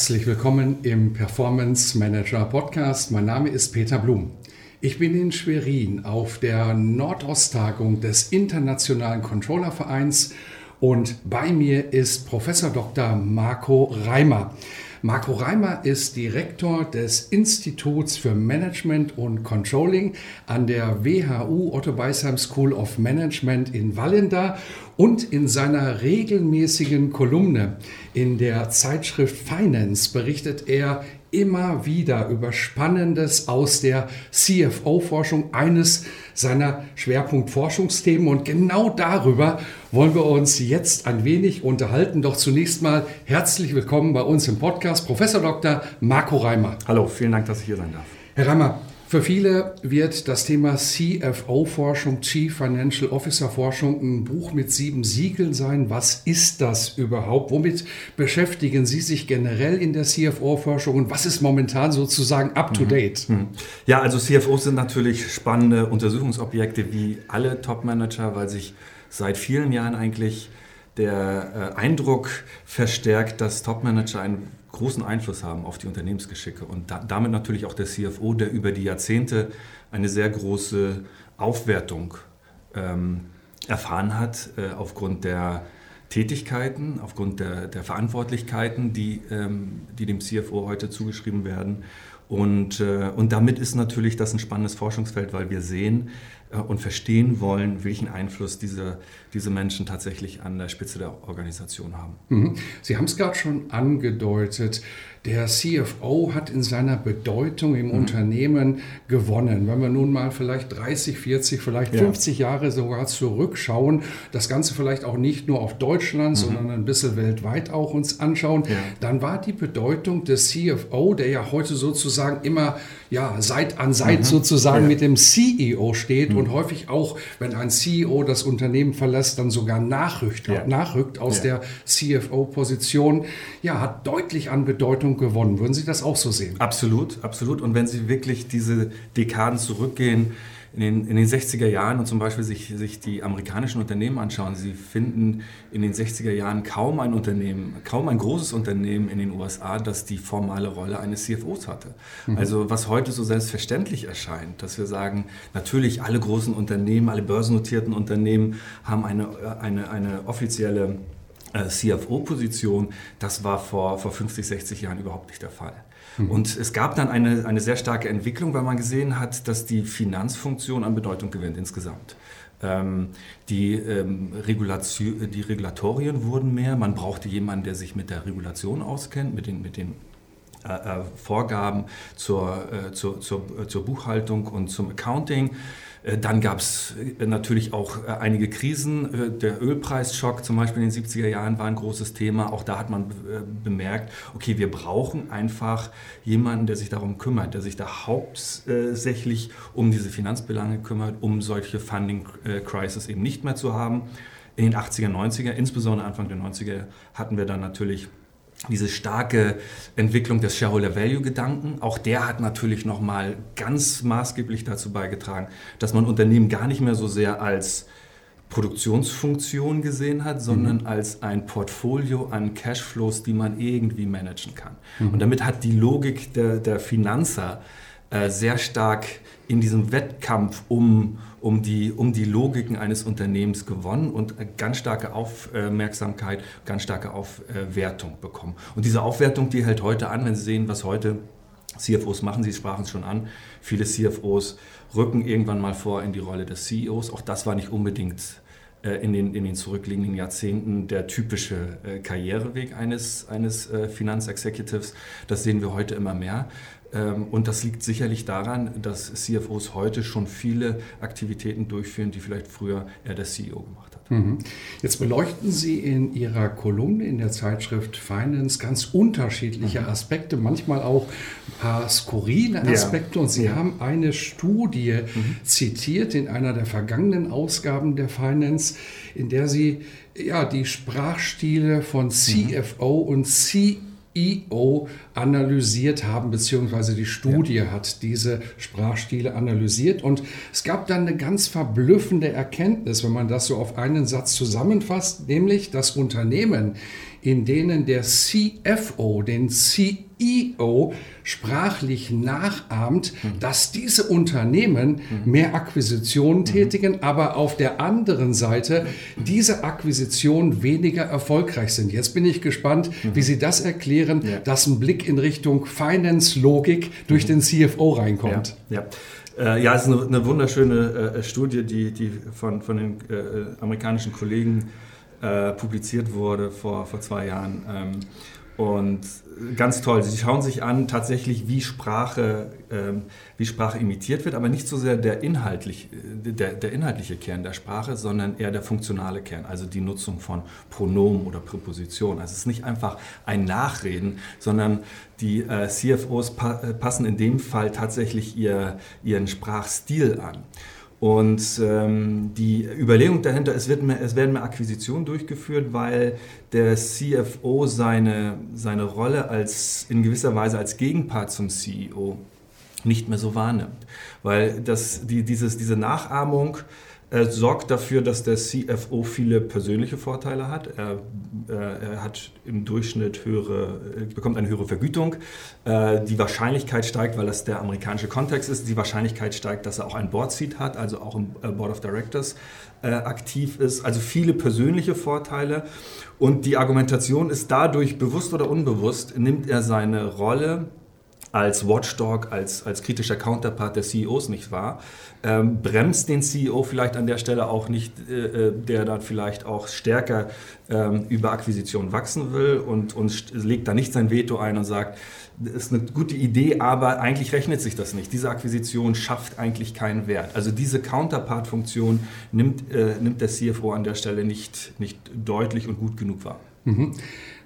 Herzlich willkommen im Performance Manager Podcast. Mein Name ist Peter Blum. Ich bin in Schwerin auf der Nordosttagung des Internationalen Controllervereins und bei mir ist Professor Dr. Marco Reimer. Marco Reimer ist Direktor des Instituts für Management und Controlling an der WHU Otto Beisheim School of Management in Wallenda und in seiner regelmäßigen Kolumne. In der Zeitschrift Finance berichtet er immer wieder über Spannendes aus der CFO-Forschung, eines seiner Schwerpunktforschungsthemen. Und genau darüber wollen wir uns jetzt ein wenig unterhalten. Doch zunächst mal herzlich willkommen bei uns im Podcast, Professor Dr. Marco Reimer. Hallo, vielen Dank, dass ich hier sein darf. Herr Reimer, für viele wird das Thema CFO-Forschung, Chief Financial Officer-Forschung, ein Buch mit sieben Siegeln sein. Was ist das überhaupt? Womit beschäftigen Sie sich generell in der CFO-Forschung und was ist momentan sozusagen up-to-date? Mhm. Mhm. Ja, also CFOs sind natürlich spannende Untersuchungsobjekte wie alle Top-Manager, weil sich seit vielen Jahren eigentlich der äh, Eindruck verstärkt, dass Top-Manager ein großen Einfluss haben auf die Unternehmensgeschicke und da, damit natürlich auch der CFO, der über die Jahrzehnte eine sehr große Aufwertung ähm, erfahren hat äh, aufgrund der Tätigkeiten, aufgrund der, der Verantwortlichkeiten, die, ähm, die dem CFO heute zugeschrieben werden. Und, äh, und damit ist natürlich das ein spannendes Forschungsfeld, weil wir sehen, und verstehen wollen, welchen Einfluss diese, diese Menschen tatsächlich an der Spitze der Organisation haben. Mhm. Sie haben es gerade schon angedeutet. Der CFO hat in seiner Bedeutung im mhm. Unternehmen gewonnen. Wenn wir nun mal vielleicht 30, 40, vielleicht ja. 50 Jahre sogar zurückschauen, das Ganze vielleicht auch nicht nur auf Deutschland, mhm. sondern ein bisschen weltweit auch uns anschauen, ja. dann war die Bedeutung des CFO, der ja heute sozusagen immer ja, Seit an Seit mhm. sozusagen ja. mit dem CEO steht mhm. und häufig auch, wenn ein CEO das Unternehmen verlässt, dann sogar nachrückt, nachrückt aus der CFO-Position, ja, hat deutlich an Bedeutung gewonnen. Würden Sie das auch so sehen? Absolut, absolut. Und wenn Sie wirklich diese Dekaden zurückgehen, in den, in den 60er Jahren und zum Beispiel sich, sich die amerikanischen Unternehmen anschauen, Sie finden in den 60er Jahren kaum ein Unternehmen, kaum ein großes Unternehmen in den USA, das die formale Rolle eines CFOs hatte. Mhm. Also was heute so selbstverständlich erscheint, dass wir sagen, natürlich alle großen Unternehmen, alle börsennotierten Unternehmen haben eine, eine, eine offizielle äh, CFO-Position, das war vor, vor 50, 60 Jahren überhaupt nicht der Fall. Mhm. Und es gab dann eine, eine sehr starke Entwicklung, weil man gesehen hat, dass die Finanzfunktion an Bedeutung gewinnt insgesamt. Ähm, die, ähm, die Regulatorien wurden mehr, man brauchte jemanden, der sich mit der Regulation auskennt, mit den, mit den äh, äh Vorgaben zur, äh, zur, zur, äh, zur Buchhaltung und zum Accounting. Äh, dann gab es äh, natürlich auch äh, einige Krisen. Der Ölpreisschock zum Beispiel in den 70er Jahren war ein großes Thema. Auch da hat man bemerkt, okay, wir brauchen einfach jemanden, der sich darum kümmert, der sich da hauptsächlich um diese Finanzbelange kümmert, um solche Funding Crisis eben nicht mehr zu haben. In den 80er, 90er, insbesondere Anfang der 90er, hatten wir dann natürlich diese starke Entwicklung des Shareholder Value Gedanken, auch der hat natürlich nochmal ganz maßgeblich dazu beigetragen, dass man Unternehmen gar nicht mehr so sehr als Produktionsfunktion gesehen hat, sondern mhm. als ein Portfolio an Cashflows, die man irgendwie managen kann. Mhm. Und damit hat die Logik der, der Finanzer sehr stark in diesem Wettkampf um, um, die, um die Logiken eines Unternehmens gewonnen und ganz starke Aufmerksamkeit, ganz starke Aufwertung bekommen. Und diese Aufwertung, die hält heute an, wenn Sie sehen, was heute CFOs machen, Sie sprachen es schon an, viele CFOs rücken irgendwann mal vor in die Rolle des CEOs. Auch das war nicht unbedingt äh, in den, in den zurückliegenden Jahrzehnten der typische äh, Karriereweg eines, eines äh, Finanzexecutives. Das sehen wir heute immer mehr. Ähm, und das liegt sicherlich daran, dass CFOs heute schon viele Aktivitäten durchführen, die vielleicht früher eher der CEO gemacht hat. Mhm. Jetzt beleuchten Sie in Ihrer Kolumne in der Zeitschrift Finance ganz unterschiedliche mhm. Aspekte, manchmal auch ein paar skurrile Aspekte. Ja. Und Sie ja. haben eine Studie mhm. zitiert in einer der vergangenen Ausgaben der Finance, in der Sie ja, die Sprachstile von mhm. CFO und CEO IO analysiert haben, beziehungsweise die Studie ja. hat diese Sprachstile analysiert. Und es gab dann eine ganz verblüffende Erkenntnis, wenn man das so auf einen Satz zusammenfasst, nämlich das Unternehmen, in denen der CFO den CEO sprachlich nachahmt, mhm. dass diese Unternehmen mhm. mehr Akquisitionen mhm. tätigen, aber auf der anderen Seite diese Akquisitionen weniger erfolgreich sind. Jetzt bin ich gespannt, mhm. wie Sie das erklären, ja. dass ein Blick in Richtung Finance-Logik durch mhm. den CFO reinkommt. Ja. ja. Äh, ja, es ist eine, eine wunderschöne äh, Studie, die, die von, von den äh, amerikanischen Kollegen äh, publiziert wurde vor, vor zwei Jahren. Ähm, und ganz toll, sie schauen sich an tatsächlich, wie Sprache, ähm, wie Sprache imitiert wird, aber nicht so sehr der, inhaltlich, äh, der, der inhaltliche Kern der Sprache, sondern eher der funktionale Kern, also die Nutzung von Pronomen oder Präpositionen. Also es ist nicht einfach ein Nachreden, sondern die äh, CFOs pa äh, passen in dem Fall tatsächlich ihr, ihren Sprachstil an. Und ähm, die Überlegung dahinter, es, wird mehr, es werden mehr Akquisitionen durchgeführt, weil der CFO seine, seine Rolle als, in gewisser Weise als Gegenpart zum CEO nicht mehr so wahrnimmt. Weil das, die, dieses, diese Nachahmung er sorgt dafür, dass der CFO viele persönliche Vorteile hat. Er, äh, er hat im Durchschnitt höhere, bekommt eine höhere Vergütung. Äh, die Wahrscheinlichkeit steigt, weil das der amerikanische Kontext ist, die Wahrscheinlichkeit steigt, dass er auch ein Board Seat hat, also auch im äh, Board of Directors aktiv ist. Also viele persönliche Vorteile. Und die Argumentation ist dadurch, bewusst oder unbewusst, nimmt er seine Rolle als Watchdog, als, als kritischer Counterpart der CEOs nicht wahr, ähm, bremst den CEO vielleicht an der Stelle auch nicht, äh, äh, der dann vielleicht auch stärker ähm, über Akquisition wachsen will und, und legt da nicht sein Veto ein und sagt, das ist eine gute Idee, aber eigentlich rechnet sich das nicht. Diese Akquisition schafft eigentlich keinen Wert. Also diese Counterpart-Funktion nimmt, äh, nimmt der CFO an der Stelle nicht, nicht deutlich und gut genug wahr. Mhm.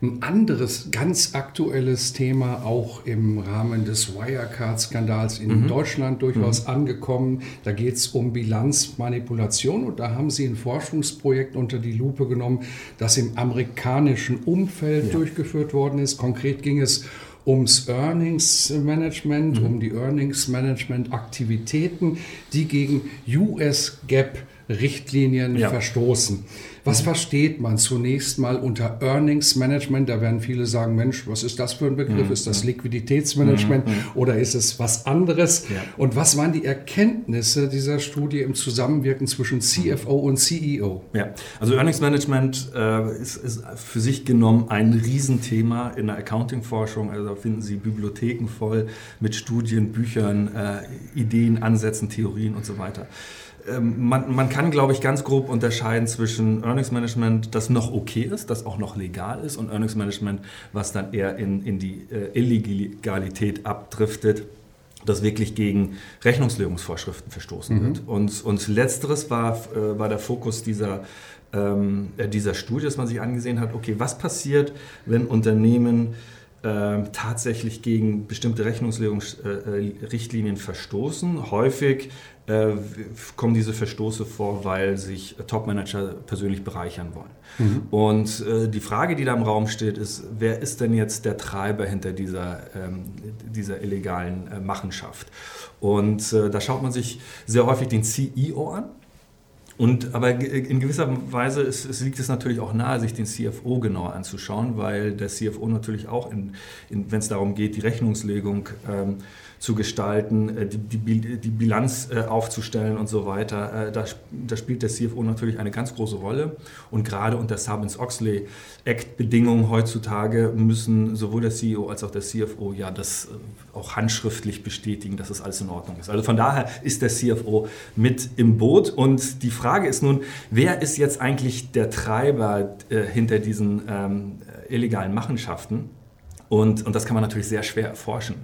Ein anderes ganz aktuelles Thema, auch im Rahmen des Wirecard-Skandals in mhm. Deutschland durchaus mhm. angekommen. Da geht es um Bilanzmanipulation und da haben Sie ein Forschungsprojekt unter die Lupe genommen, das im amerikanischen Umfeld ja. durchgeführt worden ist. Konkret ging es ums Earnings Management, mhm. um die Earnings Management Aktivitäten, die gegen US GAAP Richtlinien ja. verstoßen. Was versteht man zunächst mal unter Earnings Management? Da werden viele sagen, Mensch, was ist das für ein Begriff? Mhm. Ist das Liquiditätsmanagement mhm. oder ist es was anderes? Ja. Und was waren die Erkenntnisse dieser Studie im Zusammenwirken zwischen CFO und CEO? Ja, also Earnings Management äh, ist, ist, für sich genommen ein Riesenthema in der Accounting-Forschung. Also da finden Sie Bibliotheken voll mit Studien, Büchern, äh, Ideen, Ansätzen, Theorien und so weiter. Ähm, man, man, kann, glaube ich, ganz grob unterscheiden zwischen Earnings Management, das noch okay ist, das auch noch legal ist, und Earnings Management, was dann eher in, in die äh, Illegalität abdriftet, das wirklich gegen Rechnungslegungsvorschriften verstoßen mhm. wird. Und, und letzteres war, äh, war der Fokus dieser, ähm, äh, dieser Studie, dass man sich angesehen hat, okay, was passiert, wenn Unternehmen tatsächlich gegen bestimmte Rechnungslegungsrichtlinien verstoßen. Häufig äh, kommen diese Verstoße vor, weil sich Topmanager persönlich bereichern wollen. Mhm. Und äh, die Frage, die da im Raum steht, ist, wer ist denn jetzt der Treiber hinter dieser, ähm, dieser illegalen äh, Machenschaft? Und äh, da schaut man sich sehr häufig den CEO an. Und, aber in gewisser Weise ist, es liegt es natürlich auch nahe, sich den CFO genauer anzuschauen, weil der CFO natürlich auch, wenn es darum geht, die Rechnungslegung ähm, zu gestalten, äh, die, die, die Bilanz äh, aufzustellen und so weiter. Äh, da, da, spielt der CFO natürlich eine ganz große Rolle. Und gerade unter Sarbanes-Oxley Act-Bedingungen heutzutage müssen sowohl der CEO als auch der CFO ja das auch handschriftlich bestätigen, dass das alles in Ordnung ist. Also von daher ist der CFO mit im Boot. Und die Frage ist nun, wer ist jetzt eigentlich der Treiber äh, hinter diesen ähm, illegalen Machenschaften? Und, und das kann man natürlich sehr schwer erforschen.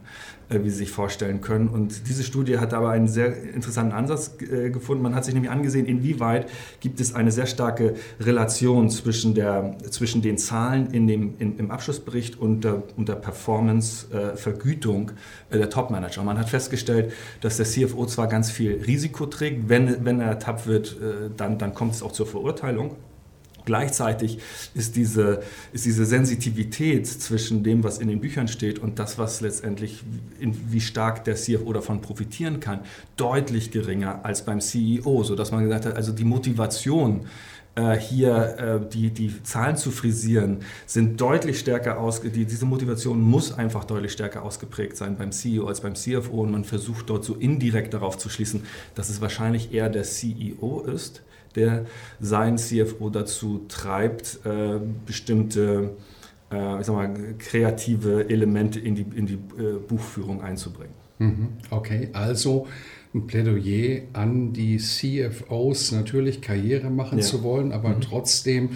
Äh, wie Sie sich vorstellen können. Und diese Studie hat aber einen sehr interessanten Ansatz äh, gefunden. Man hat sich nämlich angesehen, inwieweit gibt es eine sehr starke Relation zwischen, der, zwischen den Zahlen in dem, in, im Abschlussbericht und der, und der Performance-Vergütung äh, der Top-Manager. Man hat festgestellt, dass der CFO zwar ganz viel Risiko trägt, wenn, wenn er ertappt wird, dann, dann kommt es auch zur Verurteilung. Gleichzeitig ist diese, ist diese Sensitivität zwischen dem, was in den Büchern steht und das, was letztendlich, in, wie stark der CFO davon profitieren kann, deutlich geringer als beim CEO, sodass man gesagt hat, also die Motivation, äh, hier äh, die, die Zahlen zu frisieren, sind deutlich stärker ausgeprägt. diese Motivation muss einfach deutlich stärker ausgeprägt sein beim CEO als beim CFO und man versucht dort so indirekt darauf zu schließen, dass es wahrscheinlich eher der CEO ist, der sein CFO dazu treibt, äh, bestimmte äh, ich sag mal, kreative Elemente in die, in die äh, Buchführung einzubringen. Mhm. Okay, also ein Plädoyer an die CFOs, natürlich Karriere machen ja. zu wollen, aber mhm. trotzdem,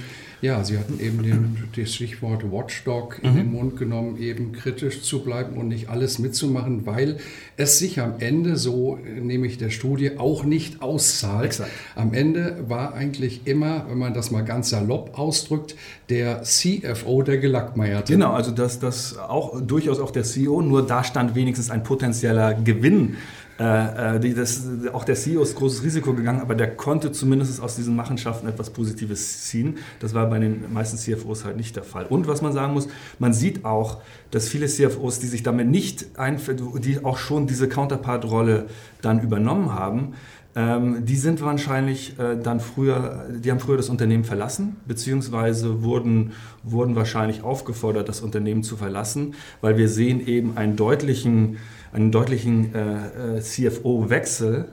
ja, Sie hatten eben den, das Stichwort Watchdog in mhm. den Mund genommen, eben kritisch zu bleiben und nicht alles mitzumachen, weil es sich am Ende, so nehme ich der Studie, auch nicht auszahlt. Exakt. Am Ende war eigentlich immer, wenn man das mal ganz salopp ausdrückt, der CFO der Gelackmeierte. Genau, also das, das auch durchaus auch der CEO, nur da stand wenigstens ein potenzieller Gewinn äh, äh, die, das, auch der CEO ist großes Risiko gegangen, aber der konnte zumindest aus diesen Machenschaften etwas Positives ziehen. Das war bei den meisten CFOs halt nicht der Fall. Und was man sagen muss, man sieht auch, dass viele CFOs, die sich damit nicht einführen, die auch schon diese Counterpart-Rolle dann übernommen haben, ähm, die sind wahrscheinlich äh, dann früher, die haben früher das Unternehmen verlassen, beziehungsweise wurden, wurden wahrscheinlich aufgefordert, das Unternehmen zu verlassen, weil wir sehen eben einen deutlichen einen deutlichen äh, äh CFO-Wechsel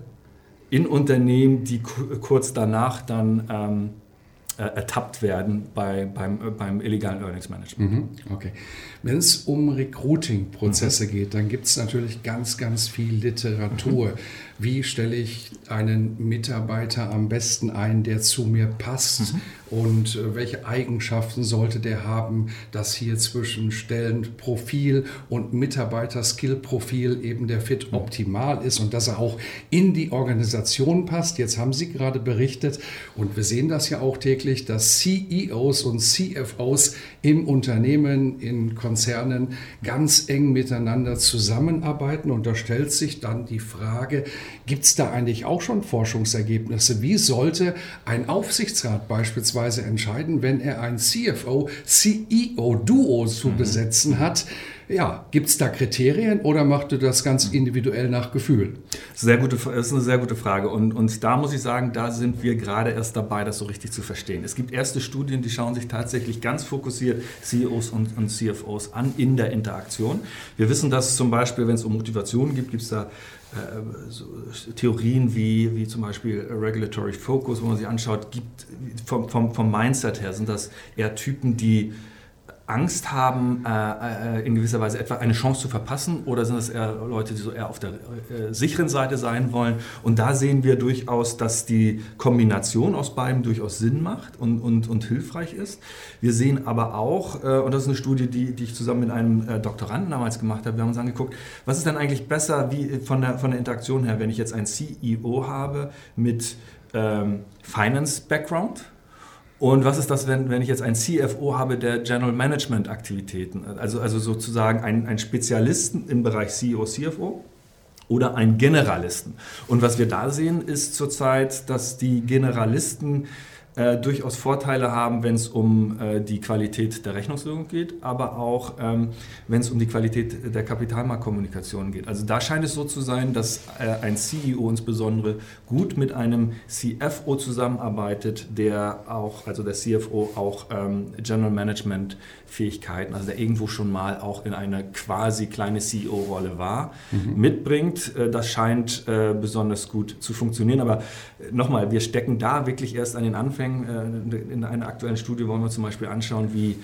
in Unternehmen, die kurz danach dann ähm, äh, ertappt werden bei, beim, äh, beim illegalen Earnings Management. Mhm, okay. Wenn es um Recruiting-Prozesse mhm. geht, dann gibt es natürlich ganz, ganz viel Literatur. Mhm. Wie stelle ich einen Mitarbeiter am besten ein, der zu mir passt? Mhm und äh, welche Eigenschaften sollte der haben, dass hier zwischen Stellenprofil und Mitarbeiter-Skill-Profil eben der Fit optimal ist und dass er auch in die Organisation passt. Jetzt haben Sie gerade berichtet und wir sehen das ja auch täglich, dass CEOs und CFOs im Unternehmen, in Konzernen ganz eng miteinander zusammenarbeiten und da stellt sich dann die Frage, gibt es da eigentlich auch schon Forschungsergebnisse? Wie sollte ein Aufsichtsrat beispielsweise entscheiden, wenn er ein CFO-CEO-Duo zu mhm. besetzen hat. Ja, gibt es da Kriterien oder macht du das ganz individuell nach Gefühl? Sehr gute, das ist eine sehr gute Frage. Und, und da muss ich sagen, da sind wir gerade erst dabei, das so richtig zu verstehen. Es gibt erste Studien, die schauen sich tatsächlich ganz fokussiert CEOs und, und CFOs an in der Interaktion. Wir wissen, dass zum Beispiel, wenn es um Motivation gibt, gibt es da so Theorien wie, wie zum Beispiel Regulatory Focus, wo man sich anschaut, gibt vom, vom, vom Mindset her sind das eher Typen, die Angst haben, äh, äh, in gewisser Weise etwa eine Chance zu verpassen oder sind es eher Leute, die so eher auf der äh, sicheren Seite sein wollen? Und da sehen wir durchaus, dass die Kombination aus beiden durchaus Sinn macht und, und, und hilfreich ist. Wir sehen aber auch, äh, und das ist eine Studie, die, die ich zusammen mit einem äh, Doktoranden damals gemacht habe, wir haben uns angeguckt, was ist denn eigentlich besser wie von der, von der Interaktion her, wenn ich jetzt einen CEO habe mit ähm, Finance-Background, und was ist das, wenn, wenn ich jetzt einen CFO habe, der General Management Aktivitäten, also, also sozusagen einen, einen Spezialisten im Bereich CEO, CFO oder einen Generalisten? Und was wir da sehen, ist zurzeit, dass die Generalisten äh, durchaus Vorteile haben, wenn es um äh, die Qualität der Rechnungslegung geht, aber auch ähm, wenn es um die Qualität der Kapitalmarktkommunikation geht. Also da scheint es so zu sein, dass äh, ein CEO insbesondere gut mit einem CFO zusammenarbeitet, der auch, also der CFO auch ähm, General Management Fähigkeiten, also der irgendwo schon mal auch in eine quasi kleine CEO-Rolle war, mhm. mitbringt. Äh, das scheint äh, besonders gut zu funktionieren. Aber äh, nochmal, wir stecken da wirklich erst an den Anfängen. In einer aktuellen Studie wollen wir zum Beispiel anschauen, wie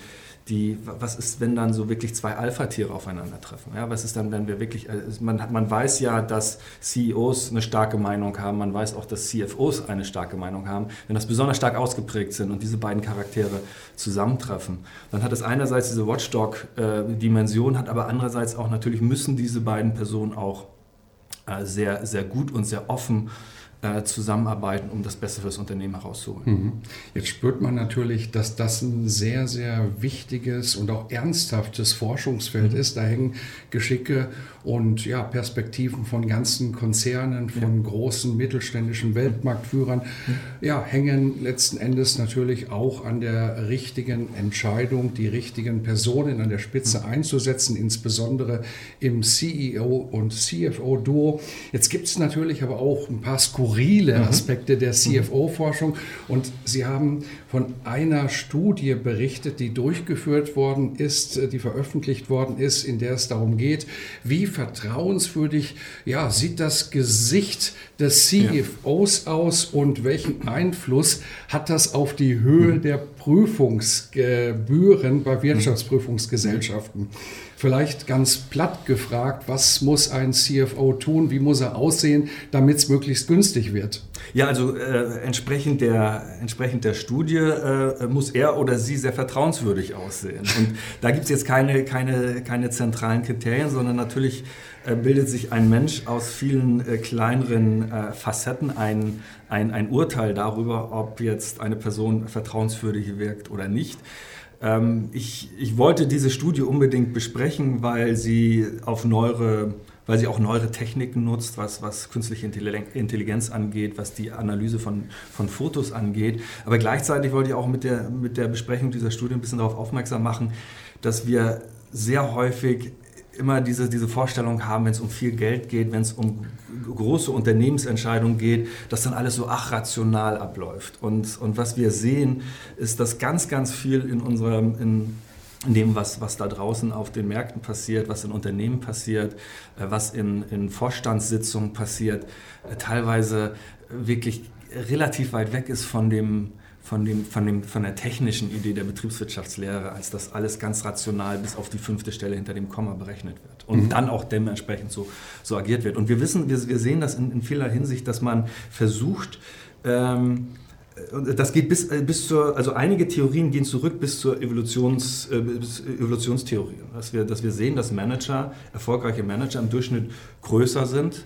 die, was ist, wenn dann so wirklich zwei Alpha-Tiere aufeinandertreffen? Ja, was ist dann, wenn wir wirklich, also man, man weiß ja, dass CEOs eine starke Meinung haben, man weiß auch, dass CFOs eine starke Meinung haben. Wenn das besonders stark ausgeprägt sind und diese beiden Charaktere zusammentreffen, dann hat es einerseits diese Watchdog-Dimension, hat aber andererseits auch natürlich müssen diese beiden Personen auch äh, sehr, sehr gut und sehr offen äh, zusammenarbeiten, um das Beste für das Unternehmen herauszuholen. Mhm. Jetzt spürt man natürlich, dass das ein sehr, sehr wichtiges und auch ernsthaftes Forschungsfeld mhm. ist. Da hängen Geschicke und ja, Perspektiven von ganzen Konzernen, von ja. großen mittelständischen Weltmarktführern, mhm. ja, hängen letzten Endes natürlich auch an der richtigen Entscheidung, die richtigen Personen an der Spitze mhm. einzusetzen, insbesondere im CEO und CFO-Duo. Jetzt gibt es natürlich aber auch ein paar Skurrile mhm. Aspekte der CFO-Forschung. Und Sie haben von einer Studie berichtet, die durchgeführt worden ist, äh, die veröffentlicht worden ist, in der es darum geht, wie vertrauenswürdig ja, sieht das Gesicht des CFOs ja. aus und welchen Einfluss hat das auf die Höhe mhm. der Prüfungsgebühren bei Wirtschaftsprüfungsgesellschaften? Vielleicht ganz platt gefragt, was muss ein CFO tun, wie muss er aussehen, damit es möglichst günstig wird? Ja, also äh, entsprechend, der, entsprechend der Studie äh, muss er oder sie sehr vertrauenswürdig aussehen. Und da gibt es jetzt keine, keine, keine zentralen Kriterien, sondern natürlich äh, bildet sich ein Mensch aus vielen äh, kleineren äh, Facetten ein, ein, ein Urteil darüber, ob jetzt eine Person vertrauenswürdig wirkt oder nicht. Ähm, ich, ich wollte diese Studie unbedingt besprechen, weil sie auf neuere weil sie auch neuere Techniken nutzt, was, was künstliche Intelligenz angeht, was die Analyse von, von Fotos angeht. Aber gleichzeitig wollte ich auch mit der, mit der Besprechung dieser Studie ein bisschen darauf aufmerksam machen, dass wir sehr häufig immer diese, diese Vorstellung haben, wenn es um viel Geld geht, wenn es um große Unternehmensentscheidungen geht, dass dann alles so ach rational abläuft. Und, und was wir sehen, ist, dass ganz, ganz viel in unserem, in, in dem, was, was da draußen auf den Märkten passiert, was in Unternehmen passiert, äh, was in, in Vorstandssitzungen passiert, äh, teilweise wirklich relativ weit weg ist von dem, von, dem, von, dem, von der technischen Idee der Betriebswirtschaftslehre, als dass alles ganz rational bis auf die fünfte Stelle hinter dem Komma berechnet wird und mhm. dann auch dementsprechend so, so agiert wird. Und wir wissen, wir, wir sehen das in, in vieler Hinsicht, dass man versucht, ähm, das geht bis, äh, bis zur, also einige Theorien gehen zurück bis zur Evolutions, äh, bis Evolutionstheorie. Dass wir, dass wir sehen, dass Manager, erfolgreiche Manager im Durchschnitt größer sind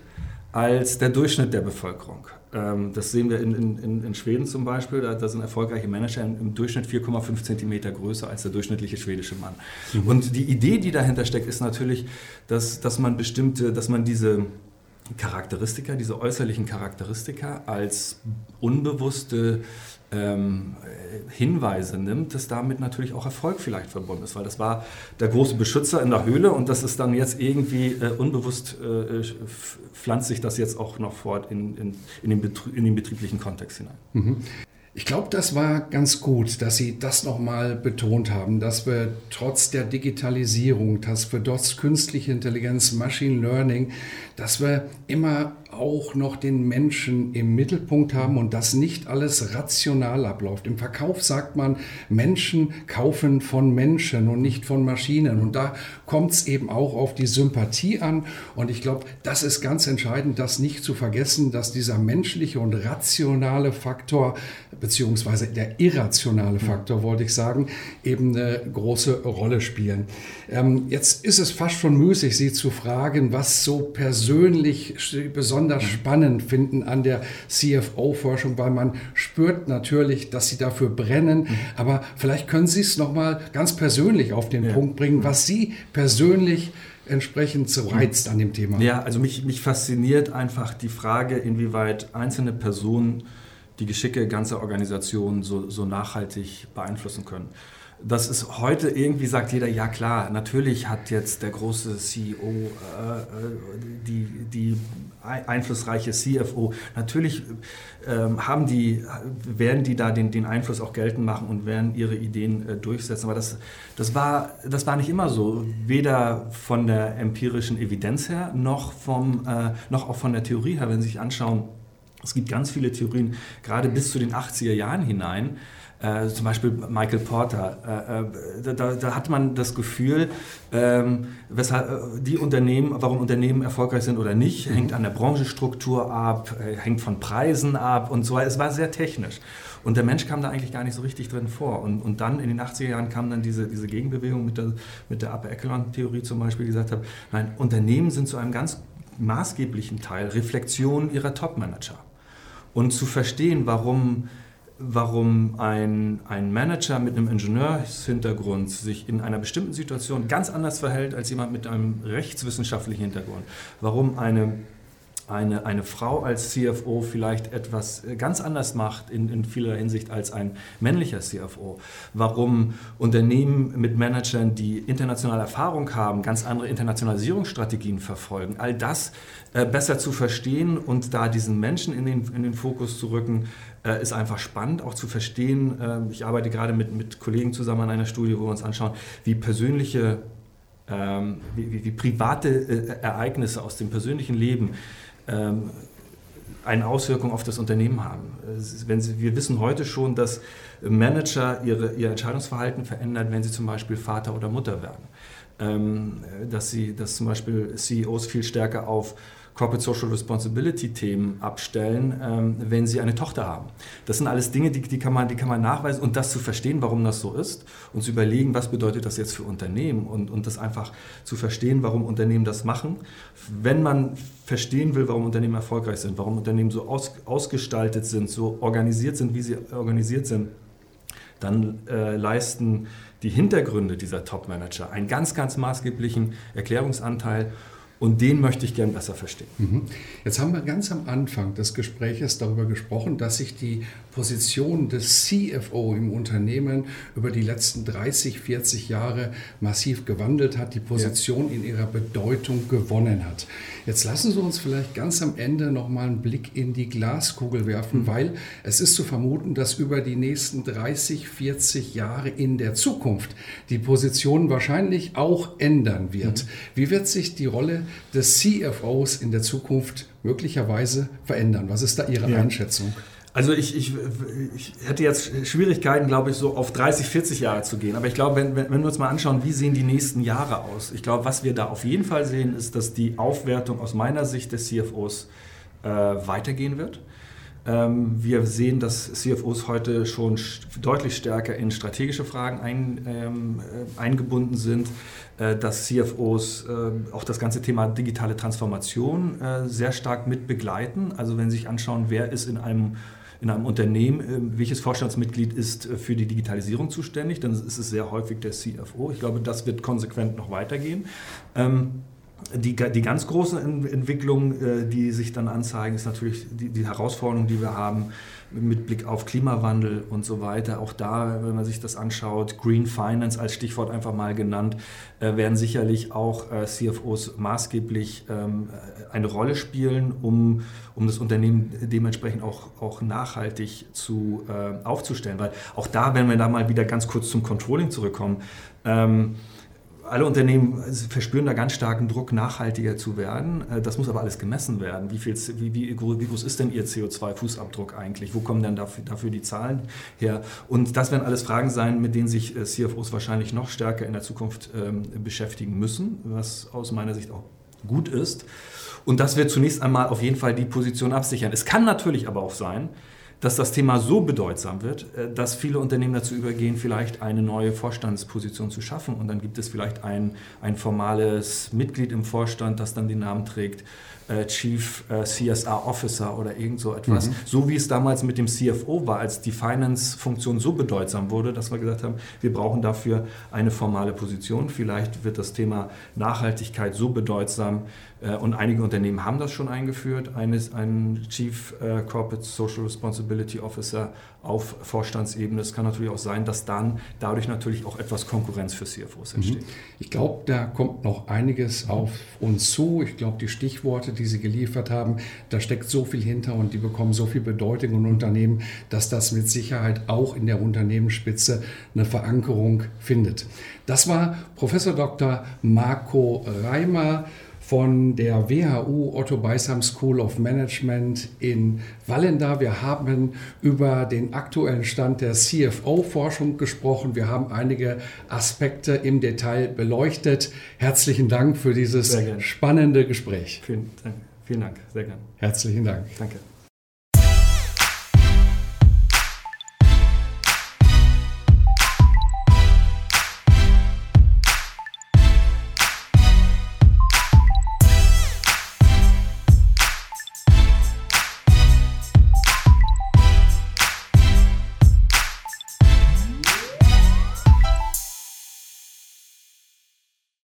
als der Durchschnitt der Bevölkerung. Ähm, das sehen wir in, in, in Schweden zum Beispiel. Da, da sind erfolgreiche Manager im Durchschnitt 4,5 Zentimeter größer als der durchschnittliche schwedische Mann. Mhm. Und die Idee, die dahinter steckt, ist natürlich, dass, dass man bestimmte, dass man diese Charakteristika, diese äußerlichen Charakteristika als unbewusste ähm, Hinweise nimmt, dass damit natürlich auch Erfolg vielleicht verbunden ist, weil das war der große Beschützer in der Höhle und das ist dann jetzt irgendwie äh, unbewusst äh, pflanzt sich das jetzt auch noch fort in, in, in, den, in den betrieblichen Kontext hinein. Mhm. Ich glaube, das war ganz gut, dass Sie das nochmal betont haben, dass wir trotz der Digitalisierung, dass wir trotz künstliche Intelligenz, Machine Learning, dass wir immer auch noch den Menschen im Mittelpunkt haben und dass nicht alles rational abläuft. Im Verkauf sagt man, Menschen kaufen von Menschen und nicht von Maschinen. Und da kommt es eben auch auf die Sympathie an. Und ich glaube, das ist ganz entscheidend, das nicht zu vergessen, dass dieser menschliche und rationale Faktor, beziehungsweise der irrationale Faktor, wollte ich sagen, eben eine große Rolle spielen. Ähm, jetzt ist es fast schon müßig, Sie zu fragen, was so persönlich besonders besonders spannend finden an der CFO-Forschung, weil man spürt natürlich, dass sie dafür brennen. Aber vielleicht können Sie es nochmal ganz persönlich auf den ja. Punkt bringen, was Sie persönlich entsprechend so reizt an dem Thema. Ja, also mich, mich fasziniert einfach die Frage, inwieweit einzelne Personen die Geschicke ganzer Organisationen so, so nachhaltig beeinflussen können das ist heute irgendwie sagt jeder, ja klar, natürlich hat jetzt der große CEO, äh, äh, die, die einflussreiche CFO, natürlich ähm, haben die, werden die da den, den Einfluss auch geltend machen und werden ihre Ideen äh, durchsetzen. Aber das, das, war, das war nicht immer so, weder von der empirischen Evidenz her, noch, vom, äh, noch auch von der Theorie her, wenn Sie sich anschauen, es gibt ganz viele Theorien, gerade bis zu den 80er Jahren hinein, Äh, zum Beispiel Michael Porter. Äh, äh, da, da, hat man das Gefühl, ähm, weshalb äh, die Unternehmen, warum Unternehmen erfolgreich sind oder nicht, mhm. hängt an der Branchenstruktur ab, äh, hängt von Preisen ab und so. Es war sehr technisch. Und der Mensch kam da eigentlich gar nicht so richtig drin vor. Und, und dann in den 80er Jahren kam dann diese, diese Gegenbewegung mit der, mit der Upper Echelon-Theorie zum Beispiel, die gesagt hat, nein, Unternehmen sind zu einem ganz maßgeblichen Teil Reflexion ihrer Top-Manager. Und zu verstehen, warum warum ein, ein Manager mit einem Ingenieurshintergrund sich in einer bestimmten Situation ganz anders verhält als jemand mit einem rechtswissenschaftlichen Hintergrund. Warum eine eine, eine Frau als CFO vielleicht etwas äh, ganz anders macht in, in vieler Hinsicht als ein männlicher CFO. Warum Unternehmen mit Managern, die internationale Erfahrung haben, ganz andere Internationalisierungsstrategien verfolgen. All das äh, besser zu verstehen und da diesen Menschen in den, in den Fokus zu rücken, äh, ist einfach spannend, auch zu verstehen. Äh, ich arbeite gerade mit, mit Kollegen zusammen an einer Studie, wo wir uns anschauen, wie persönliche ähm, wie, wie, wie, private äh, Ereignisse aus dem persönlichen Leben eine Auswirkung auf das Unternehmen haben. Wenn Sie, wir wissen heute schon, dass Manager ihre, ihr Entscheidungsverhalten verändern, wenn sie zum Beispiel Vater oder Mutter werden. Ähm, dass, sie, dass zum Beispiel CEOs viel stärker auf Corporate Social Responsibility Themen abstellen, ähm, wenn sie eine Tochter haben. Das sind alles Dinge, die, die, kann man, die kann man nachweisen und das zu verstehen, warum das so ist und zu überlegen, was bedeutet das jetzt für Unternehmen und, und das einfach zu verstehen, warum Unternehmen das machen. Wenn man verstehen will, warum Unternehmen erfolgreich sind, warum Unternehmen so aus, ausgestaltet sind, so organisiert sind, wie sie organisiert sind, dann äh, leisten die Hintergründe dieser Top-Manager einen ganz, ganz maßgeblichen Erklärungsanteil und den möchte ich gern besser verstehen. Mhm. Jetzt haben wir ganz am Anfang des Gespräches darüber gesprochen, dass sich die Position des CFO im Unternehmen über die letzten 30, 40 Jahre massiv gewandelt hat, die Position ja. in ihrer Bedeutung gewonnen hat. Jetzt lassen Sie uns vielleicht ganz am Ende nochmal einen Blick in die Glaskugel werfen, mhm. weil es ist zu vermuten, dass über die nächsten 30, 40 Jahre in der Zukunft die Position wahrscheinlich auch ändern wird. Mhm. Wie wird sich die Rolle des CFOs in der Zukunft möglicherweise verändern? Was ist da Ihre ja. Einschätzung? Also ich, ich, ich hätte jetzt Schwierigkeiten, glaube ich, so auf 30, 40 Jahre zu gehen. Aber ich glaube, wenn, wenn wir uns mal anschauen, wie sehen die nächsten Jahre aus? Ich glaube, was wir da auf jeden Fall sehen, ist, dass die Aufwertung aus meiner Sicht des CFOs äh, weitergehen wird. Ähm, wir sehen, dass CFOs heute schon deutlich stärker in strategische Fragen ein, ähm, äh, eingebunden sind, äh, dass CFOs äh, auch das ganze Thema digitale Transformation äh, sehr stark mit begleiten. Also wenn Sie sich anschauen, wer ist in einem in einem Unternehmen, äh, welches Vorstandsmitglied ist äh, für die Digitalisierung zuständig, dann ist es sehr häufig der CFO. Ich glaube, das wird konsequent noch weitergehen. Ähm, die, die ganz großen Entwicklungen, äh, die sich dann anzeigen, ist natürlich die, die Herausforderung, die wir haben mit Blick auf Klimawandel und so weiter. Auch da, wenn man sich das anschaut, Green Finance als Stichwort einfach mal genannt, äh, werden sicherlich auch äh, CFOs maßgeblich ähm, eine Rolle spielen, um, um das Unternehmen dementsprechend auch, auch nachhaltig zu, aufzustellen. Weil auch da, wenn wir da mal wieder ganz kurz zum Controlling zurückkommen, ähm, alle Unternehmen verspüren da ganz starken Druck, nachhaltiger zu werden. Äh, das muss aber alles gemessen werden. Wie, viel, wie, wie, wie groß ist denn Ihr CO2-Fußabdruck eigentlich? Wo kommen denn dafür, dafür, die Zahlen her? Und das werden alles Fragen sein, mit denen sich äh, CFOs wahrscheinlich noch stärker in der Zukunft ähm, beschäftigen müssen, was aus meiner Sicht auch gut ist. Und das wird zunächst einmal auf jeden Fall die Position absichern. Es kann natürlich aber auch sein, dass das Thema so bedeutsam wird, äh, dass viele Unternehmen dazu übergehen, vielleicht eine neue Vorstandsposition zu schaffen. Und dann gibt es vielleicht ein, ein formales Mitglied im Vorstand, das dann den Namen trägt, äh, Chief äh, CSR Officer oder irgend so etwas. Mhm. So wie es damals mit dem CFO war, als die Finance-Funktion so bedeutsam wurde, dass wir gesagt haben, wir brauchen dafür eine formale Position. Vielleicht wird das Thema Nachhaltigkeit so bedeutsam, und einige Unternehmen haben das schon eingeführt, eines, einen Chief äh, Corporate Social Responsibility Officer auf Vorstandsebene. Es kann natürlich auch sein, dass dann dadurch natürlich auch etwas Konkurrenz für CFOs mhm. entsteht. Ich glaube, da kommt noch einiges auf uns zu. Ich glaube, die Stichworte, die Sie geliefert haben, da steckt so viel hinter und die bekommen so viel Bedeutung in Unternehmen, dass das mit Sicherheit auch in der Unternehmensspitze eine Verankerung findet. Das war Professor Dr. Marco Reimer von der WHU Otto Beisam School of Management in Wallenda. Wir haben über den aktuellen Stand der CFO-Forschung gesprochen. Wir haben einige Aspekte im Detail beleuchtet. Herzlichen Dank für dieses spannende Gespräch. Vielen Dank. Vielen Dank. Sehr gerne. Herzlichen Dank. Danke.